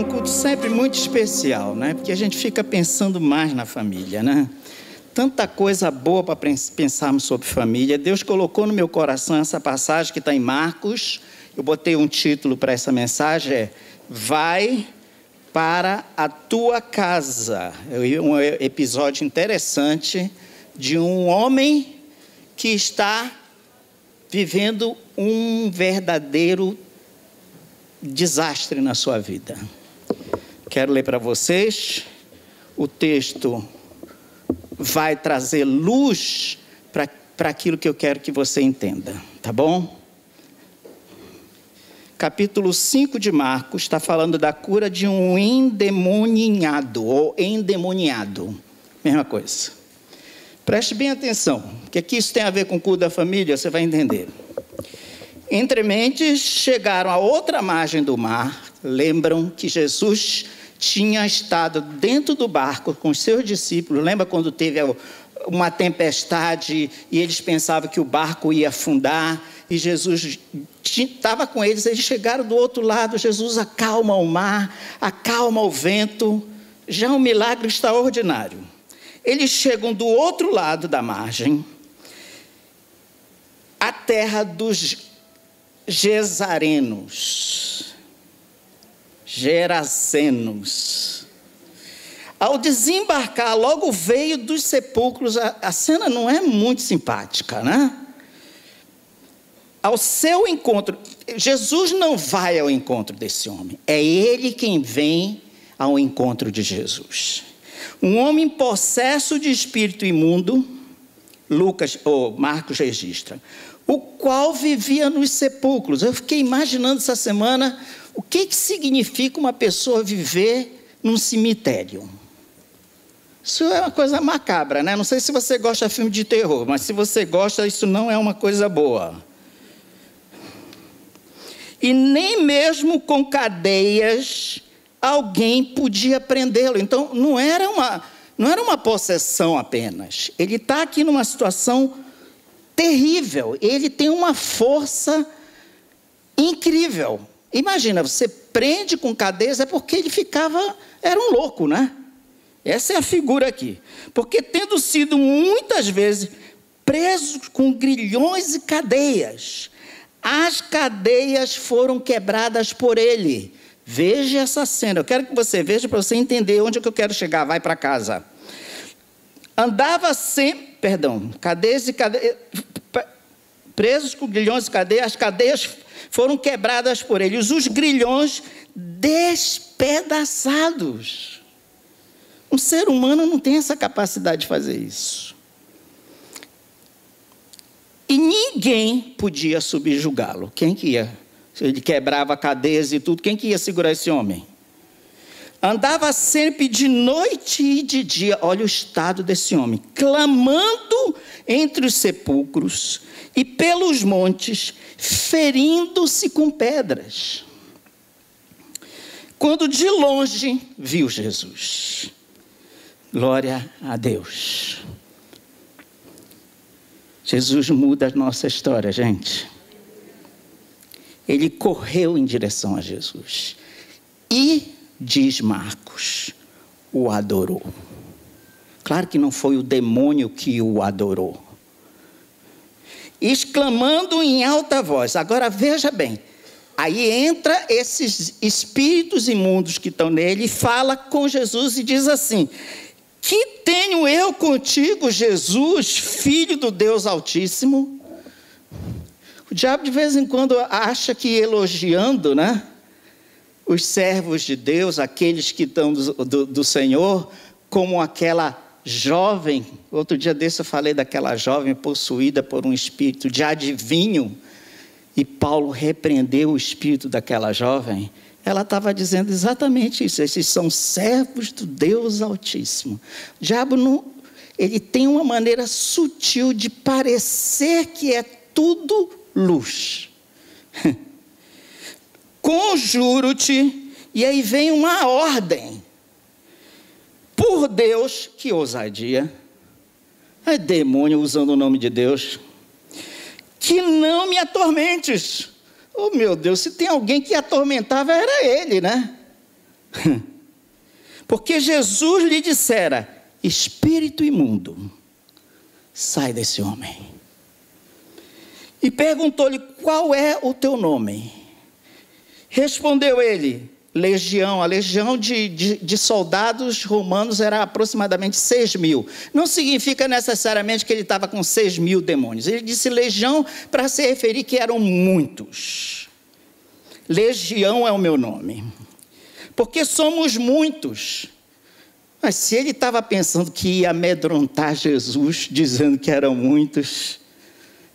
Um culto sempre muito especial, né? Porque a gente fica pensando mais na família, né? Tanta coisa boa para pensarmos sobre família. Deus colocou no meu coração essa passagem que está em Marcos. Eu botei um título para essa mensagem: é Vai para a tua casa. Um episódio interessante de um homem que está vivendo um verdadeiro desastre na sua vida. Quero ler para vocês. O texto vai trazer luz para aquilo que eu quero que você entenda, tá bom? Capítulo 5 de Marcos está falando da cura de um endemoniado ou endemoniado. Mesma coisa. Preste bem atenção, que aqui isso tem a ver com o culto da família, você vai entender. Entre mentes, chegaram a outra margem do mar. Lembram que Jesus tinha estado dentro do barco com os seus discípulos. Lembra quando teve uma tempestade e eles pensavam que o barco ia afundar? E Jesus estava com eles. Eles chegaram do outro lado. Jesus acalma o mar, acalma o vento. Já é um milagre extraordinário. Eles chegam do outro lado da margem, a terra dos Gesarenos, Gerasenos. Ao desembarcar, logo veio dos sepulcros, a, a cena não é muito simpática, né? Ao seu encontro, Jesus não vai ao encontro desse homem, é ele quem vem ao encontro de Jesus. Um homem possesso de espírito imundo, Lucas ou Marcos registra o qual vivia nos sepulcros. Eu fiquei imaginando essa semana o que, que significa uma pessoa viver num cemitério. Isso é uma coisa macabra, né? Não sei se você gosta de filme de terror, mas se você gosta, isso não é uma coisa boa. E nem mesmo com cadeias alguém podia prendê-lo. Então não era uma, não era uma possessão apenas. Ele está aqui numa situação terrível. Ele tem uma força incrível. Imagina, você prende com cadeias, é porque ele ficava, era um louco, né? Essa é a figura aqui. Porque tendo sido muitas vezes preso com grilhões e cadeias, as cadeias foram quebradas por ele. Veja essa cena. Eu quero que você veja para você entender onde é que eu quero chegar. Vai para casa. Andava sempre perdão, cadeias e cadeias, presos com grilhões e cadeias, as cadeias foram quebradas por eles, os grilhões despedaçados. Um ser humano não tem essa capacidade de fazer isso. E ninguém podia subjugá-lo. Quem que ia? Ele quebrava cadeias e tudo, quem que ia segurar esse homem? Andava sempre de noite e de dia, olha o estado desse homem, clamando entre os sepulcros e pelos montes, ferindo-se com pedras. Quando de longe viu Jesus, glória a Deus. Jesus muda a nossa história, gente. Ele correu em direção a Jesus. E diz Marcos, o adorou. Claro que não foi o demônio que o adorou. Exclamando em alta voz. Agora veja bem. Aí entra esses espíritos imundos que estão nele e fala com Jesus e diz assim: Que tenho eu contigo, Jesus, filho do Deus Altíssimo? O diabo de vez em quando acha que elogiando, né? Os servos de Deus, aqueles que estão do, do, do Senhor, como aquela jovem. Outro dia desse eu falei daquela jovem possuída por um espírito de adivinho. E Paulo repreendeu o espírito daquela jovem ela estava dizendo exatamente isso. Esses são servos do Deus Altíssimo. O diabo não, ele tem uma maneira sutil de parecer que é tudo luz. Conjuro-te, e aí vem uma ordem. Por Deus, que ousadia. É demônio usando o nome de Deus. Que não me atormentes. Oh meu Deus, se tem alguém que atormentava, era ele, né? Porque Jesus lhe dissera: Espírito imundo, sai desse homem. E perguntou-lhe: Qual é o teu nome? Respondeu ele: Legião. A legião de, de, de, soldados romanos era aproximadamente 6 mil. Não significa necessariamente que ele estava com 6 mil demônios. Ele disse legião para se referir que eram muitos. Legião é o meu nome. Porque somos muitos. Mas se ele estava pensando que ia amedrontar Jesus, dizendo que eram muitos,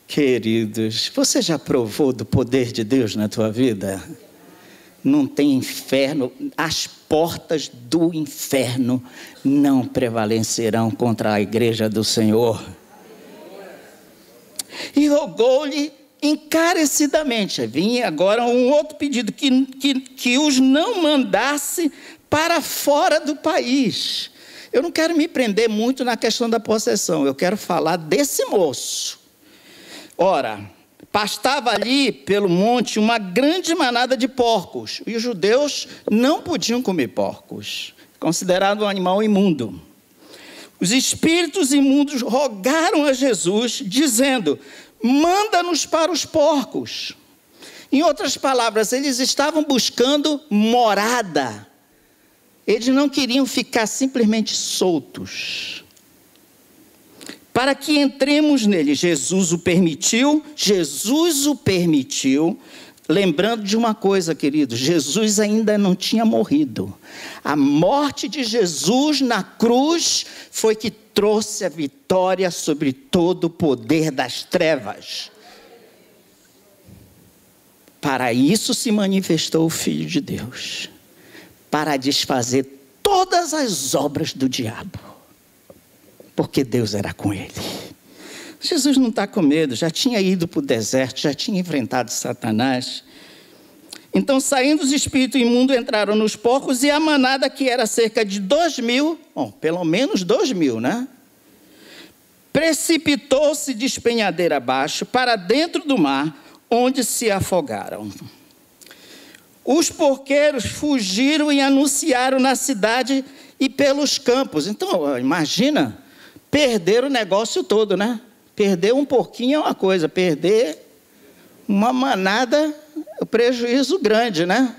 queridos, você já provou do poder de Deus na tua vida? Não tem inferno, as portas do inferno não prevalecerão contra a igreja do Senhor. E rogou-lhe encarecidamente. Vinha agora um outro pedido: que, que, que os não mandasse para fora do país. Eu não quero me prender muito na questão da possessão, eu quero falar desse moço. Ora, pastava ali pelo monte uma grande manada de porcos, e os judeus não podiam comer porcos, considerado um animal imundo. Os espíritos imundos rogaram a Jesus, dizendo: Manda-nos para os porcos. Em outras palavras, eles estavam buscando morada. Eles não queriam ficar simplesmente soltos para que entremos nele. Jesus o permitiu, Jesus o permitiu. Lembrando de uma coisa, querido, Jesus ainda não tinha morrido. A morte de Jesus na cruz foi que trouxe a vitória sobre todo o poder das trevas. Para isso se manifestou o Filho de Deus para desfazer todas as obras do diabo porque Deus era com ele. Jesus não está com medo, já tinha ido para o deserto, já tinha enfrentado Satanás. Então, saindo os espíritos imundos, entraram nos porcos e a manada, que era cerca de dois mil, bom, pelo menos dois mil, né? Precipitou-se de espenhadeira abaixo para dentro do mar, onde se afogaram. Os porqueiros fugiram e anunciaram na cidade e pelos campos. Então, imagina perder o negócio todo, né? Perder um pouquinho é uma coisa, perder uma manada, o prejuízo grande, né?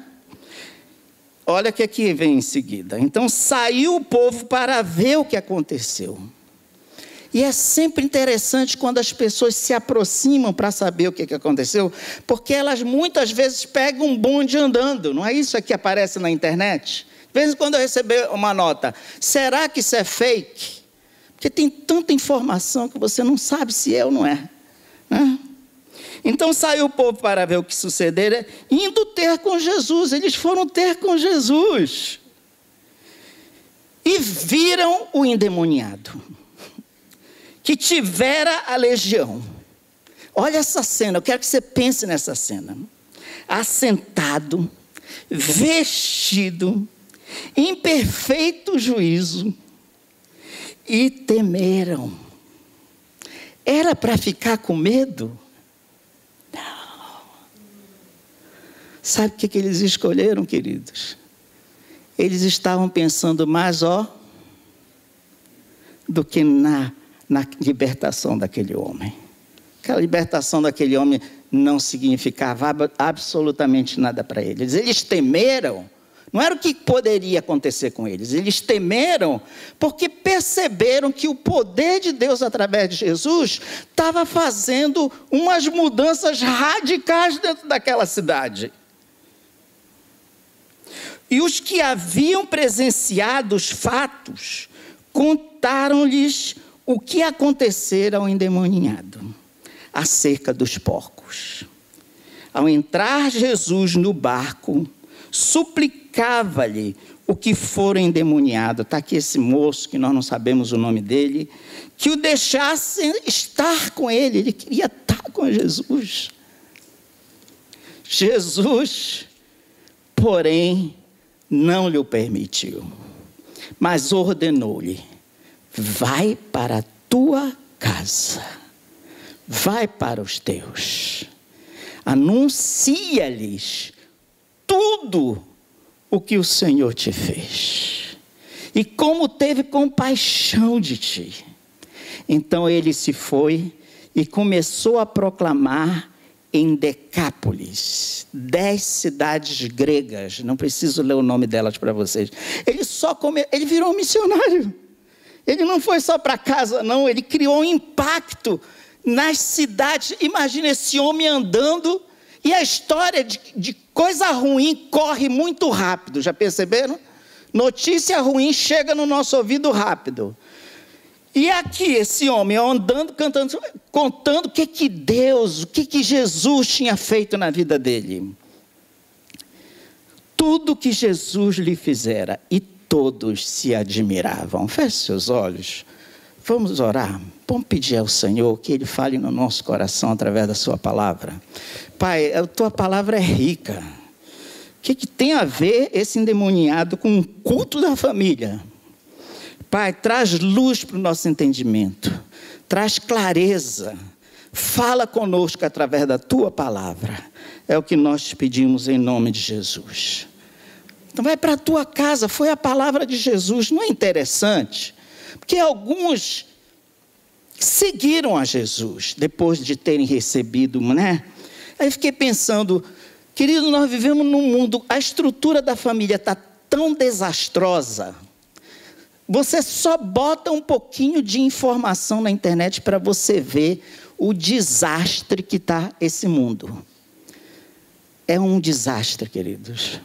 Olha o que aqui vem em seguida. Então saiu o povo para ver o que aconteceu. E é sempre interessante quando as pessoas se aproximam para saber o que aconteceu, porque elas muitas vezes pegam um bonde andando, não é isso que aparece na internet? De vez em quando eu receber uma nota, será que isso é fake? Porque tem tanta informação que você não sabe se é ou não é. Né? Então saiu o povo para ver o que sucedera, indo ter com Jesus. Eles foram ter com Jesus. E viram o endemoniado, que tivera a legião. Olha essa cena, eu quero que você pense nessa cena. Assentado, vestido, em perfeito juízo e temeram. Era para ficar com medo? Não. Sabe o que, que eles escolheram, queridos? Eles estavam pensando mais, ó, do que na, na libertação daquele homem. Aquela libertação daquele homem não significava absolutamente nada para eles. Eles temeram não era o que poderia acontecer com eles. Eles temeram porque perceberam que o poder de Deus através de Jesus estava fazendo umas mudanças radicais dentro daquela cidade. E os que haviam presenciado os fatos contaram-lhes o que acontecera ao endemoniado acerca dos porcos. Ao entrar Jesus no barco, suplicava-lhe o que for endemoniado. Está aqui esse moço, que nós não sabemos o nome dele, que o deixasse estar com ele. Ele queria estar com Jesus. Jesus, porém, não lhe permitiu, mas ordenou-lhe: vai para a tua casa, vai para os teus, anuncia-lhes tudo o que o Senhor te fez e como teve compaixão de ti. Então ele se foi e começou a proclamar em Decápolis, dez cidades gregas, não preciso ler o nome delas para vocês. Ele só come... ele virou um missionário. Ele não foi só para casa, não, ele criou um impacto nas cidades. Imagina esse homem andando e a história de, de coisa ruim corre muito rápido, já perceberam? Notícia ruim chega no nosso ouvido rápido. E aqui esse homem andando, cantando, contando o que que Deus, o que que Jesus tinha feito na vida dele. Tudo que Jesus lhe fizera e todos se admiravam. Feche seus olhos. Vamos orar. Vamos pedir ao Senhor que Ele fale no nosso coração através da Sua palavra. Pai, a Tua palavra é rica. O que, que tem a ver esse endemoniado com o culto da família? Pai, traz luz para o nosso entendimento, traz clareza, fala conosco através da Tua palavra. É o que nós te pedimos em nome de Jesus. Então vai para a tua casa, foi a palavra de Jesus, não é interessante? Porque alguns seguiram a Jesus depois de terem recebido, né? Aí fiquei pensando, querido, nós vivemos num mundo, a estrutura da família está tão desastrosa. Você só bota um pouquinho de informação na internet para você ver o desastre que está esse mundo. É um desastre, queridos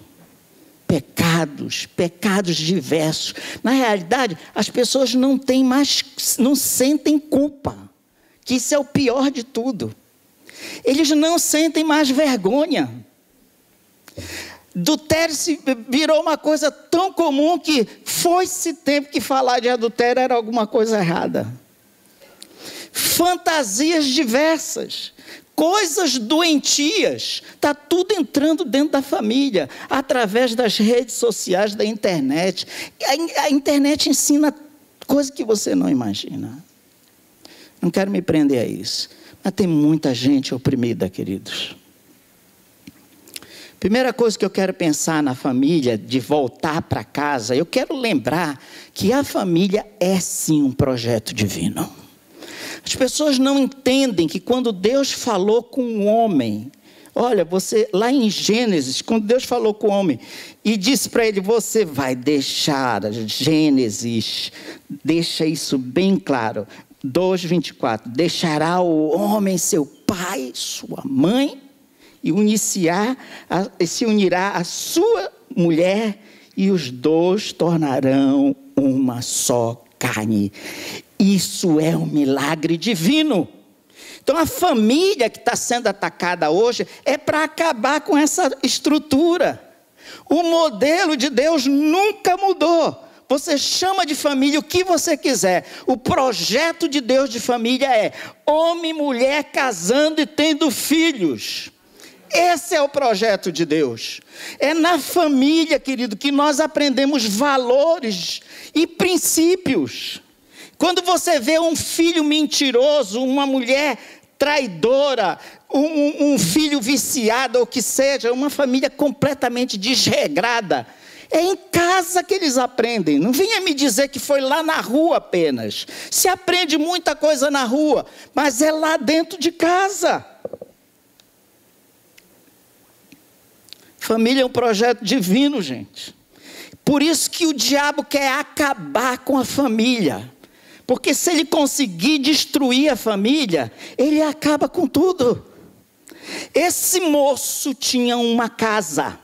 pecados, pecados diversos. Na realidade, as pessoas não têm mais, não sentem culpa, que isso é o pior de tudo. Eles não sentem mais vergonha. Adultério virou uma coisa tão comum que foi-se tempo que falar de adultério era alguma coisa errada. Fantasias diversas coisas doentias, está tudo entrando dentro da família, através das redes sociais, da internet. A, internet ensina coisas que você não imagina. Não quero me prender a isso. Mas tem muita gente oprimida, queridos. Primeira coisa que eu quero pensar na família, de voltar para casa, eu quero lembrar que a família é sim um projeto divino. As pessoas não entendem que quando Deus falou com o homem, olha, você lá em Gênesis, quando Deus falou com o homem e disse para ele: Você vai deixar, Gênesis, deixa isso bem claro. 2,24: Deixará o homem seu pai, sua mãe, e uniciar, se unirá a sua mulher, e os dois tornarão uma só carne. Isso é um milagre divino. Então, a família que está sendo atacada hoje é para acabar com essa estrutura. O modelo de Deus nunca mudou. Você chama de família o que você quiser. O projeto de Deus de família é homem e mulher casando e tendo filhos. Esse é o projeto de Deus. É na família, querido, que nós aprendemos valores e princípios. Quando você vê um filho mentiroso, uma mulher traidora, um, um filho viciado, ou que seja, uma família completamente desregrada, é em casa que eles aprendem. Não venha me dizer que foi lá na rua apenas. Se aprende muita coisa na rua, mas é lá dentro de casa. Família é um projeto divino, gente. Por isso que o diabo quer acabar com a família. Porque se ele conseguir destruir a família, ele acaba com tudo. Esse moço tinha uma casa.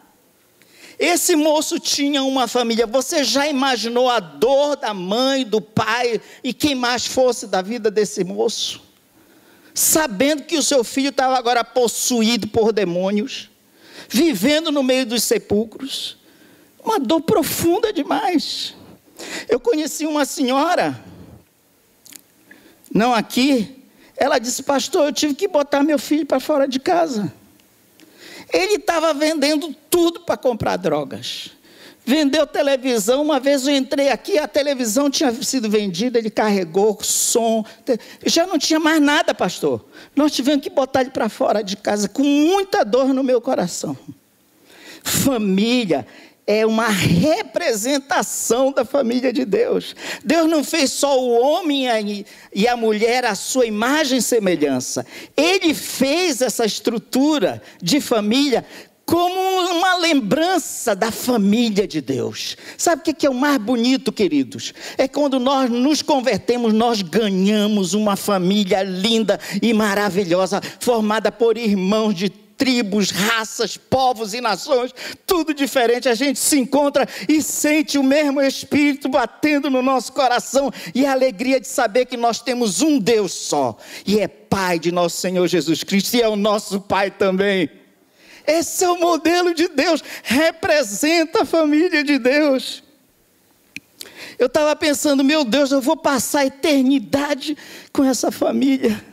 Esse moço tinha uma família. Você já imaginou a dor da mãe, do pai e quem mais fosse da vida desse moço? Sabendo que o seu filho estava agora possuído por demônios, vivendo no meio dos sepulcros. Uma dor profunda demais. Eu conheci uma senhora, não aqui, ela disse: Pastor, eu tive que botar meu filho para fora de casa. Ele estava vendendo tudo para comprar drogas. Vendeu televisão. Uma vez eu entrei aqui, a televisão tinha sido vendida, ele carregou som. Já não tinha mais nada, pastor. Nós tivemos que botar ele para fora de casa com muita dor no meu coração. Família é uma representação da família de Deus. Deus não fez só o homem e a mulher à sua imagem e semelhança. Ele fez essa estrutura de família como uma lembrança da família de Deus. Sabe o que é o mais bonito, queridos? É quando nós nos convertemos, nós ganhamos uma família linda e maravilhosa, formada por irmãos de tribos, raças, povos e nações, tudo diferente. A gente se encontra e sente o mesmo Espírito batendo no nosso coração e a alegria de saber que nós temos um Deus só e é Pai de nosso Senhor Jesus Cristo e é o nosso Pai também. Esse é o modelo de Deus, representa a família de Deus. Eu estava pensando, meu Deus, eu vou passar a eternidade com essa família.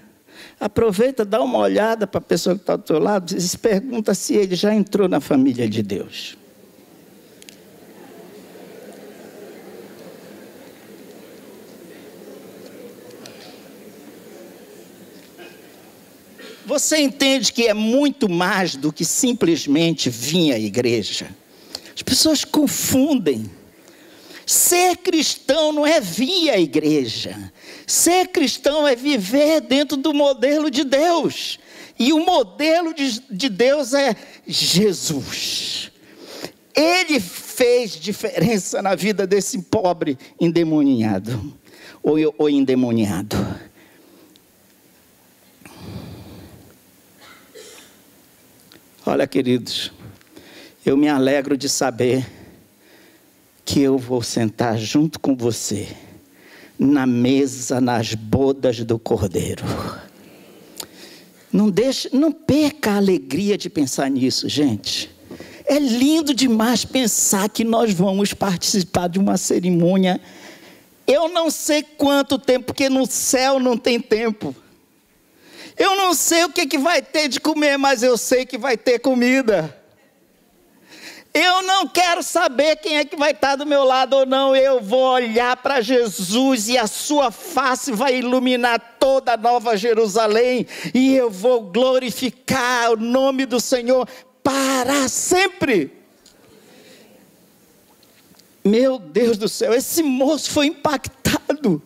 Aproveita, dá uma olhada para a pessoa que está do teu lado e pergunta se ele já entrou na família de Deus. Você entende que é muito mais do que simplesmente vir à igreja. As pessoas confundem. Ser cristão não é vir à igreja. Ser cristão é viver dentro do modelo de Deus. E o modelo de, de Deus é Jesus. Ele fez diferença na vida desse pobre endemoniado ou, ou endemoniado. Olha, queridos, eu me alegro de saber que eu vou sentar junto com você na mesa, nas bodas do Cordeiro. Não deixe, não perca a alegria de pensar nisso, gente. É lindo demais pensar que nós vamos participar de uma cerimônia. Eu não sei quanto tempo, porque no céu não tem tempo. Eu não sei o que, que vai ter de comer, mas eu sei que vai ter comida. Eu não quero saber quem é que vai estar do meu lado ou não. Eu vou olhar para Jesus e a sua face vai iluminar toda a nova Jerusalém. E eu vou glorificar o nome do Senhor para sempre. Meu Deus do céu, esse moço foi impactado.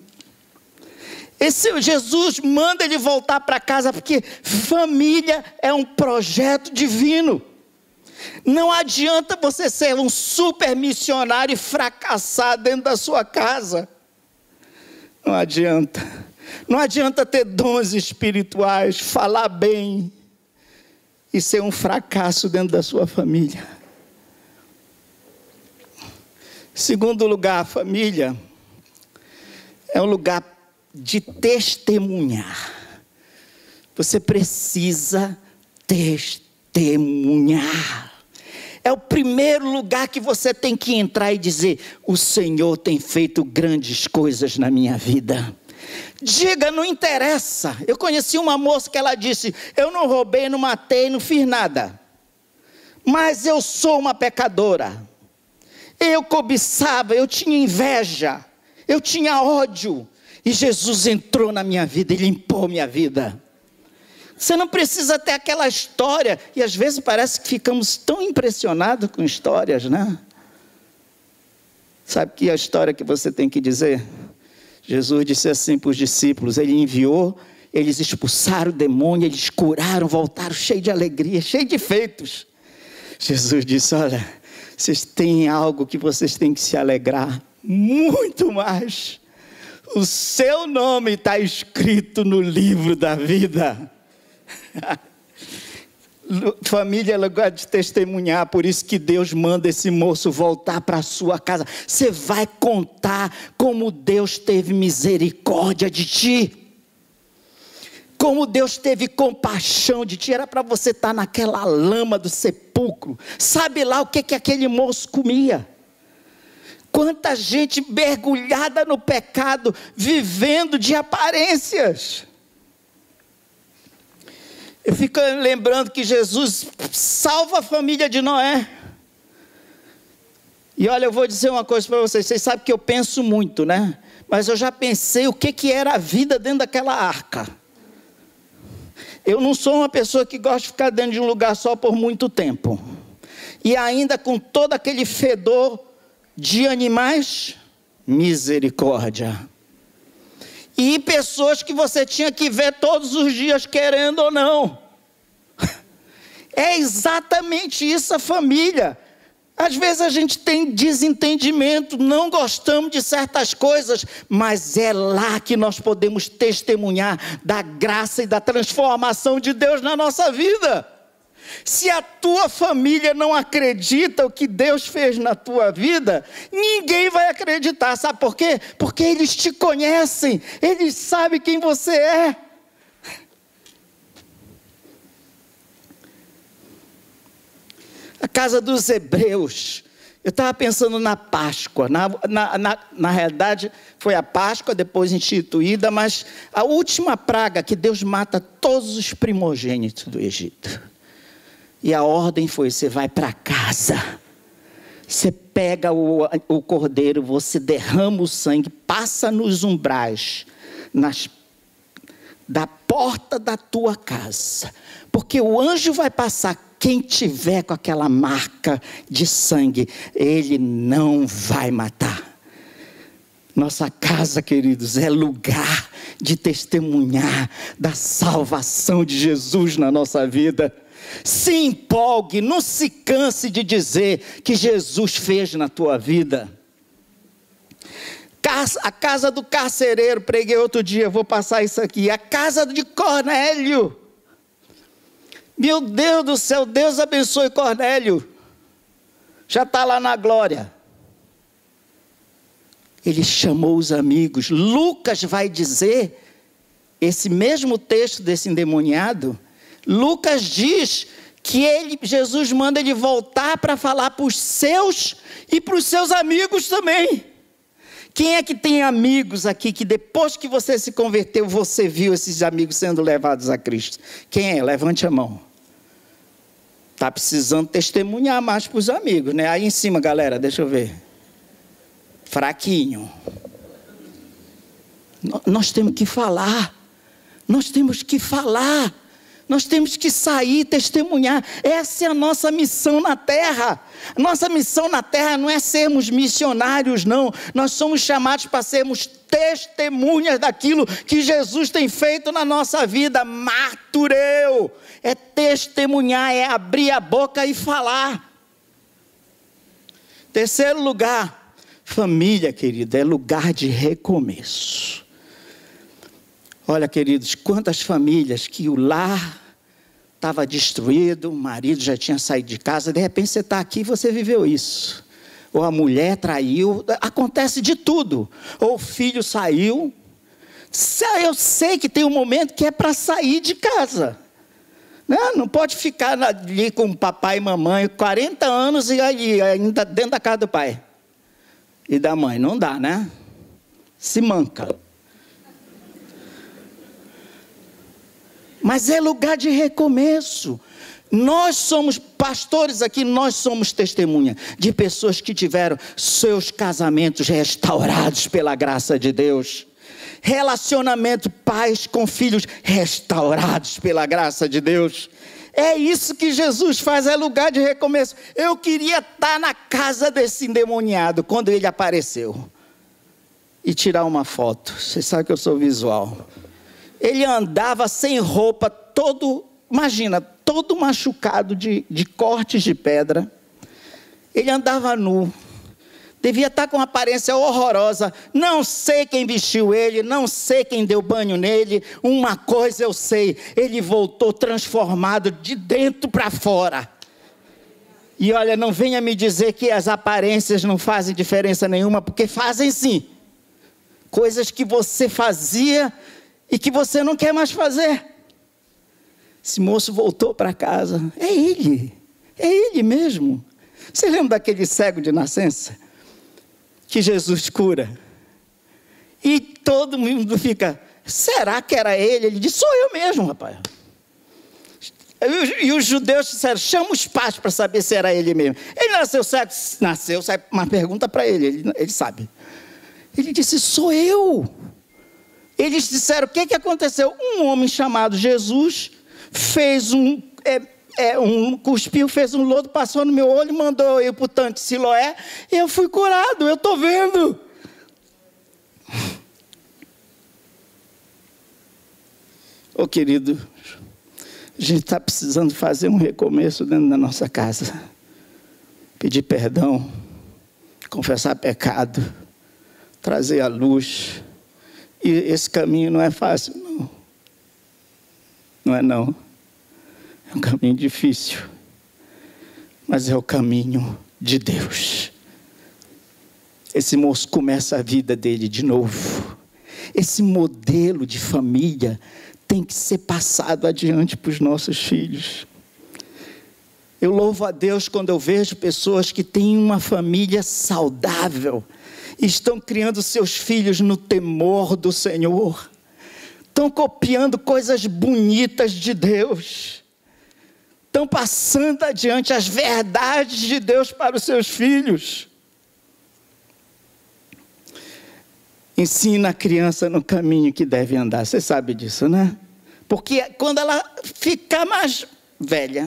Esse Jesus manda ele voltar para casa porque família é um projeto divino. Não adianta você ser um super missionário e fracassar dentro da sua casa. Não adianta. Não adianta ter dons espirituais, falar bem e ser um fracasso dentro da sua família. Segundo lugar, a família é um lugar de testemunhar. Você precisa testemunhar. É o primeiro lugar que você tem que entrar e dizer: O Senhor tem feito grandes coisas na minha vida. Diga, não interessa. Eu conheci uma moça que ela disse: Eu não roubei, não matei, não fiz nada. Mas eu sou uma pecadora. Eu cobiçava, eu tinha inveja, eu tinha ódio, e Jesus entrou na minha vida e limpou minha vida. Você não precisa ter aquela história, e às vezes parece que ficamos tão impressionados com histórias, né? Sabe que a história que você tem que dizer? Jesus disse assim para os discípulos: Ele enviou, eles expulsaram o demônio, eles curaram, voltaram cheios de alegria, cheios de feitos. Jesus disse: Olha, vocês têm algo que vocês têm que se alegrar muito mais o seu nome está escrito no livro da vida. Família é lugar de testemunhar, por isso que Deus manda esse moço voltar para sua casa. Você vai contar como Deus teve misericórdia de ti. Como Deus teve compaixão de ti, era para você estar tá naquela lama do sepulcro. Sabe lá o que, que aquele moço comia. Quanta gente mergulhada no pecado, vivendo de aparências. Eu fico lembrando que Jesus salva a família de Noé. E olha, eu vou dizer uma coisa para vocês. Vocês sabem que eu penso muito, né? Mas eu já pensei o que, que era a vida dentro daquela arca. Eu não sou uma pessoa que gosta de ficar dentro de um lugar só por muito tempo. E ainda com todo aquele fedor de animais, misericórdia. E pessoas que você tinha que ver todos os dias, querendo ou não. É exatamente isso a família. Às vezes a gente tem desentendimento, não gostamos de certas coisas, mas é lá que nós podemos testemunhar da graça e da transformação de Deus na nossa vida. Se a tua família não acredita o que Deus fez na tua vida, ninguém vai acreditar. Sabe por quê? Porque eles te conhecem, eles sabem quem você é. A casa dos hebreus. Eu estava pensando na Páscoa. Na, na, na, na, realidade, foi a Páscoa, depois instituída, mas a última praga que Deus mata todos os primogênitos do Egito. E a ordem foi: você vai para casa, você pega o, o cordeiro, você derrama o sangue, passa nos umbrais, nas, da porta da tua casa, porque o anjo vai passar quem tiver com aquela marca de sangue, ele não vai matar. Nossa casa, queridos, é lugar de testemunhar da salvação de Jesus na nossa vida. Se empolgue, não se canse de dizer que Jesus fez na tua vida. A casa do carcereiro, preguei outro dia, vou passar isso aqui. A casa de Cornélio. Meu Deus do céu, Deus abençoe Cornélio. Já está lá na glória. Ele chamou os amigos. Lucas vai dizer, esse mesmo texto desse endemoniado, Lucas diz que ele, Jesus manda ele voltar para falar para os seus e para os seus amigos também. Quem é que tem amigos aqui que depois que você se converteu, você viu esses amigos sendo levados a Cristo? Quem é? Levante a mão. Está precisando testemunhar mais para os amigos, né? Aí em cima, galera, deixa eu ver. Fraquinho. Nós temos que falar. Nós temos que falar. Nós temos que sair testemunhar. Essa é a nossa missão na terra. Nossa missão na terra não é sermos missionários, não. Nós somos chamados para sermos testemunhas daquilo que Jesus tem feito na nossa vida. Martureu é testemunhar, é abrir a boca e falar. Terceiro lugar, família, querida, é lugar de recomeço. Olha, queridos, quantas famílias que o lar estava destruído, o marido já tinha saído de casa, de repente você está aqui e você viveu isso. Ou a mulher traiu, acontece de tudo. Ou o filho saiu. Eu sei que tem um momento que é para sair de casa. Não, não pode ficar ali com papai e mamãe 40 anos e ainda dentro da casa do pai e da mãe. Não dá, né? Se manca. Mas é lugar de recomeço. Nós somos pastores aqui, nós somos testemunha de pessoas que tiveram seus casamentos restaurados pela graça de Deus. Relacionamento pais com filhos restaurados pela graça de Deus. É isso que Jesus faz, é lugar de recomeço. Eu queria estar na casa desse endemoniado quando ele apareceu e tirar uma foto. Você sabe que eu sou visual ele andava sem roupa, todo, imagina, todo machucado de, de cortes de pedra. Ele andava nu. Devia estar com uma aparência horrorosa. Não sei quem vestiu ele, não sei quem deu banho nele. Uma coisa eu sei: ele voltou transformado de dentro para fora. E olha, não venha me dizer que as aparências não fazem diferença nenhuma, porque fazem sim. Coisas que você fazia e que você não quer mais fazer. Esse moço voltou para casa. É ele. É ele mesmo. Você lembra daquele cego de nascença? Que Jesus cura. E todo mundo fica, será que era ele? Ele disse, sou eu mesmo, rapaz. E os judeus disseram, chama os pais para saber se era ele mesmo. Ele nasceu cego? Nasceu, uma pergunta para ele, ele, ele sabe. Ele disse, sou eu. Eles disseram, o que, que aconteceu? Um homem chamado Jesus fez um, é, é, um, cuspiu, fez um lodo, passou no meu olho, mandou eu para o tanque Siloé, e eu fui curado, eu estou vendo. Ô oh, querido, a gente está precisando fazer um recomeço dentro da nossa casa. Pedir perdão, confessar pecado, trazer a luz. E esse caminho não é fácil, não. Não é não. É um caminho difícil. Mas é o caminho de Deus. Esse moço começa a vida dele de novo. Esse modelo de família tem que ser passado adiante para os nossos filhos. Eu louvo a Deus quando eu vejo pessoas que têm uma família saudável estão criando seus filhos no temor do Senhor, estão copiando coisas bonitas de Deus, estão passando adiante as verdades de Deus para os seus filhos. ensina a criança no caminho que deve andar. Você sabe disso, né? Porque quando ela ficar mais velha,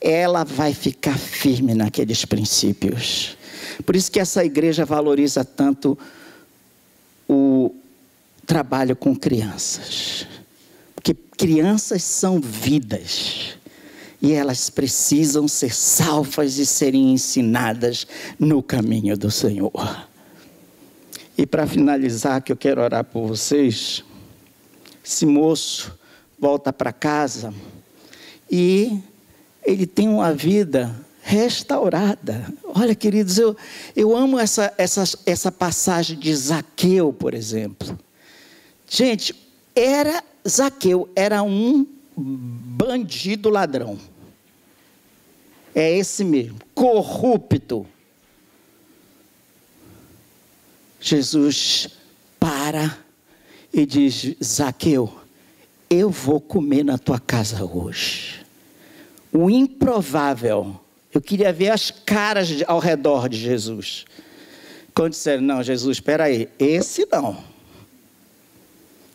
ela vai ficar firme naqueles princípios. Por isso que essa igreja valoriza tanto o trabalho com crianças. Porque crianças são vidas. E elas precisam ser salvas e serem ensinadas no caminho do Senhor. E para finalizar, que eu quero orar por vocês, esse moço volta para casa e ele tem uma vida restaurada. Olha, queridos, eu, eu amo essa, essa, essa passagem de Zaqueu, por exemplo. Gente, era Zaqueu, era um bandido ladrão. É esse mesmo, corrupto Jesus para e diz: Zaqueu, eu vou comer na tua casa hoje. O improvável. Eu queria ver as caras ao redor de Jesus. Quando disseram: Não, Jesus, espera aí, esse não.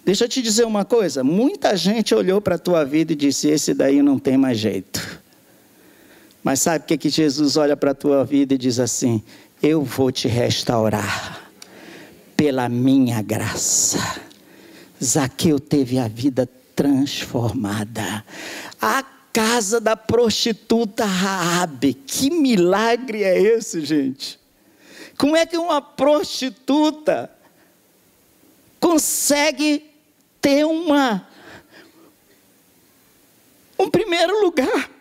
Deixa eu te dizer uma coisa: muita gente olhou para a tua vida e disse: Esse daí não tem mais jeito. Mas sabe o que, que Jesus olha para a tua vida e diz assim: Eu vou te restaurar pela minha graça. Zaqueu teve a vida transformada. A casa da prostituta Raabe. Que milagre é esse, gente? Como é que uma prostituta consegue ter uma um primeiro lugar?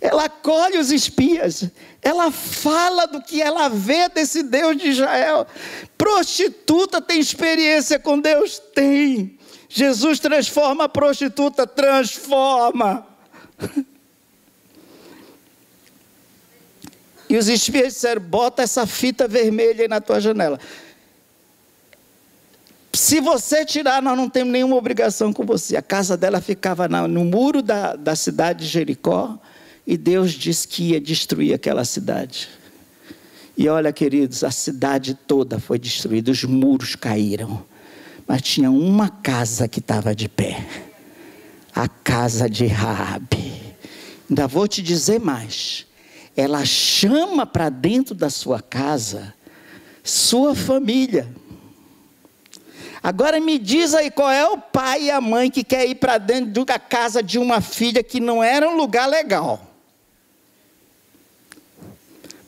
Ela acolhe os espias, ela fala do que ela vê desse Deus de Israel. Prostituta tem experiência com Deus? Tem. Jesus transforma a prostituta, transforma. E os espias disseram: bota essa fita vermelha aí na tua janela. Se você tirar, nós não temos nenhuma obrigação com você. A casa dela ficava no muro da, da cidade de Jericó. E Deus disse que ia destruir aquela cidade. E olha, queridos, a cidade toda foi destruída, os muros caíram. Mas tinha uma casa que estava de pé. A casa de Raabe. Ainda vou te dizer mais. Ela chama para dentro da sua casa sua família. Agora me diz aí qual é o pai e a mãe que quer ir para dentro da casa de uma filha que não era um lugar legal.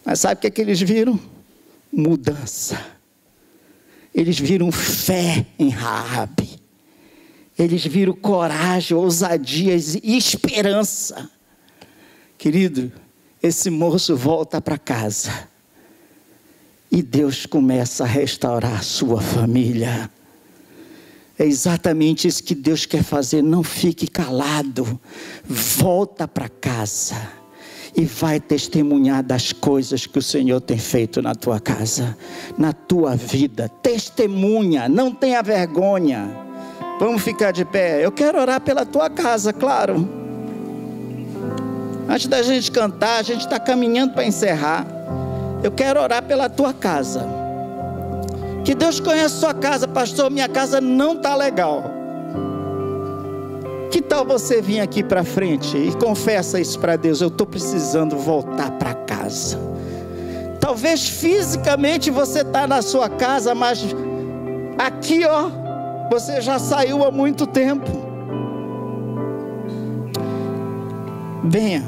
Mas sabe o que, é que eles viram? Mudança. Eles viram fé em Raabe. Eles viram coragem, ousadia e esperança. Querido, esse moço volta para casa. E Deus começa a restaurar a sua família. É exatamente isso que Deus quer fazer. Não fique calado. Volta para casa e vai testemunhar das coisas que o Senhor tem feito na tua casa, na tua vida. Testemunha, não tenha vergonha. Vamos ficar de pé. Eu quero orar pela tua casa, claro. Antes da gente cantar, a gente está caminhando para encerrar. Eu quero orar pela tua casa. Que Deus conheça a sua casa, pastor. Minha casa não está legal. Que tal você vir aqui para frente e confessa isso para Deus? Eu estou precisando voltar para casa. Talvez fisicamente você está na sua casa, mas aqui, ó, você já saiu há muito tempo. Venha.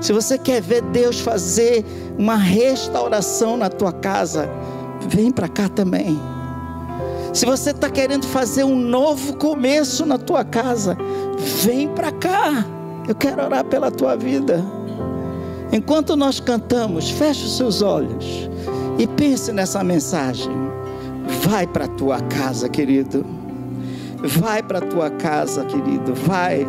Se você quer ver Deus fazer uma restauração na tua casa, vem para cá também. Se você está querendo fazer um novo começo na tua casa, vem para cá. Eu quero orar pela tua vida. Enquanto nós cantamos, feche os seus olhos e pense nessa mensagem. Vai para a tua casa, querido. Vai para a tua casa, querido. Vai.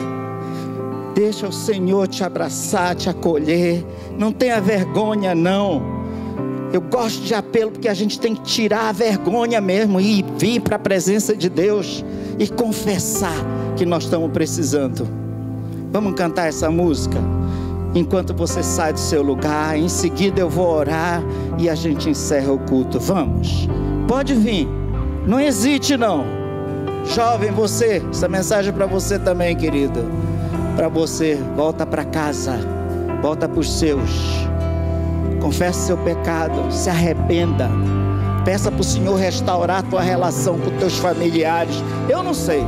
Deixa o Senhor te abraçar, te acolher. Não tenha vergonha, não. Eu gosto de apelo porque a gente tem que tirar a vergonha mesmo e vir para a presença de Deus e confessar que nós estamos precisando. Vamos cantar essa música? Enquanto você sai do seu lugar, em seguida eu vou orar e a gente encerra o culto. Vamos. Pode vir. Não hesite não. Jovem você, essa mensagem é para você também, querido. Para você, volta para casa. Volta para os seus confesse seu pecado, se arrependa. Peça para o Senhor restaurar a tua relação com teus familiares. Eu não sei.